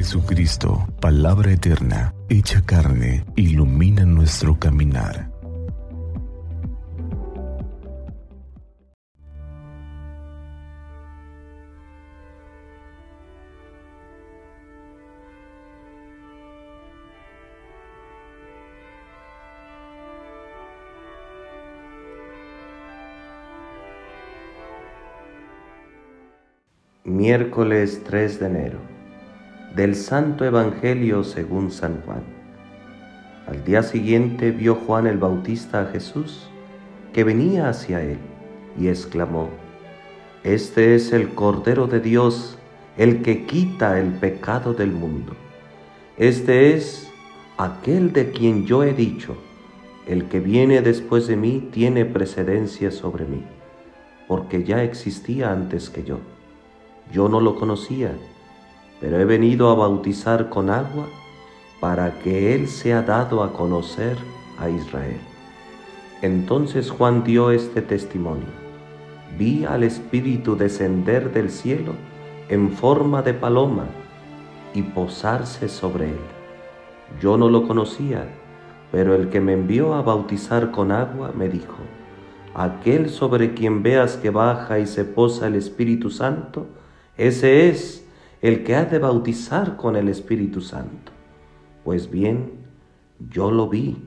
Jesucristo, palabra eterna, hecha carne, ilumina nuestro caminar. Miércoles 3 de enero del Santo Evangelio según San Juan. Al día siguiente vio Juan el Bautista a Jesús que venía hacia él y exclamó, Este es el Cordero de Dios, el que quita el pecado del mundo. Este es aquel de quien yo he dicho, el que viene después de mí tiene precedencia sobre mí, porque ya existía antes que yo yo no lo conocía, pero he venido a bautizar con agua para que Él sea dado a conocer a Israel. Entonces Juan dio este testimonio. Vi al Espíritu descender del cielo en forma de paloma y posarse sobre él. Yo no lo conocía, pero el que me envió a bautizar con agua me dijo, aquel sobre quien veas que baja y se posa el Espíritu Santo, ese es el que ha de bautizar con el Espíritu Santo. Pues bien, yo lo vi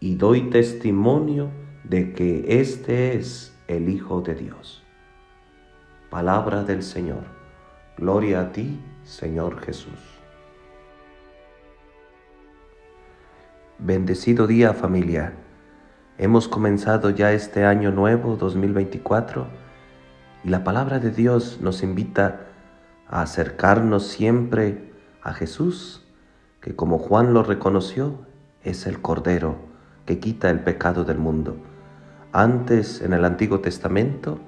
y doy testimonio de que este es el Hijo de Dios. Palabra del Señor. Gloria a ti, Señor Jesús. Bendecido día familia. Hemos comenzado ya este año nuevo 2024 y la palabra de Dios nos invita a acercarnos siempre a Jesús, que como Juan lo reconoció, es el Cordero que quita el pecado del mundo. Antes, en el Antiguo Testamento,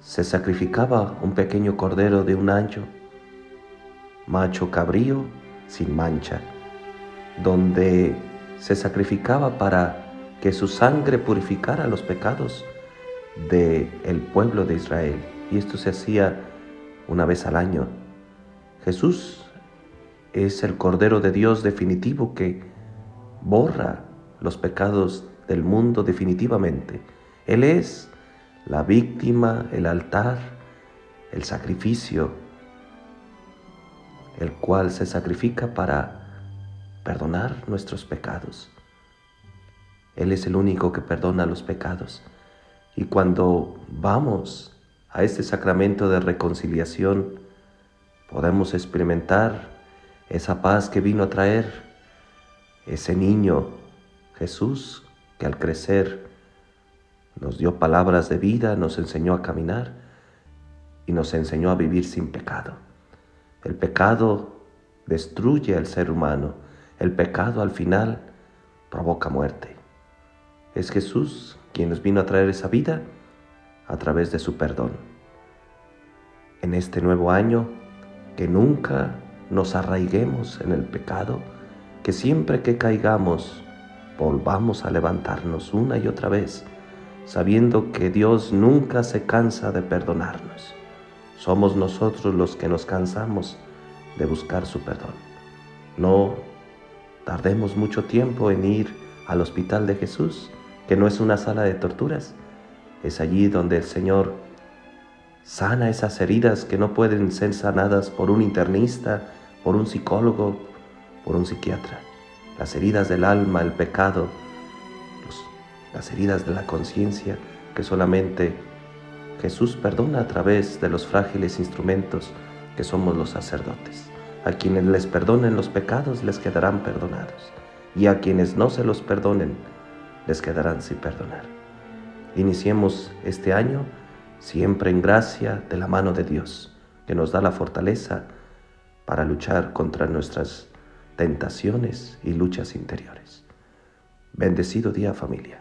se sacrificaba un pequeño cordero de un año, macho cabrío, sin mancha, donde se sacrificaba para que su sangre purificara los pecados del el pueblo de Israel. Y esto se hacía una vez al año. Jesús es el Cordero de Dios definitivo que borra los pecados del mundo definitivamente. Él es la víctima, el altar, el sacrificio, el cual se sacrifica para perdonar nuestros pecados. Él es el único que perdona los pecados. Y cuando vamos a este sacramento de reconciliación, podemos experimentar esa paz que vino a traer ese niño Jesús que al crecer nos dio palabras de vida, nos enseñó a caminar y nos enseñó a vivir sin pecado. El pecado destruye al ser humano, el pecado al final provoca muerte. Es Jesús quien nos vino a traer esa vida a través de su perdón. En este nuevo año, que nunca nos arraiguemos en el pecado, que siempre que caigamos volvamos a levantarnos una y otra vez, sabiendo que Dios nunca se cansa de perdonarnos. Somos nosotros los que nos cansamos de buscar su perdón. No tardemos mucho tiempo en ir al hospital de Jesús que no es una sala de torturas, es allí donde el Señor sana esas heridas que no pueden ser sanadas por un internista, por un psicólogo, por un psiquiatra. Las heridas del alma, el pecado, las heridas de la conciencia que solamente Jesús perdona a través de los frágiles instrumentos que somos los sacerdotes. A quienes les perdonen los pecados les quedarán perdonados, y a quienes no se los perdonen les quedarán sin perdonar. Iniciemos este año siempre en gracia de la mano de Dios, que nos da la fortaleza para luchar contra nuestras tentaciones y luchas interiores. Bendecido día familia.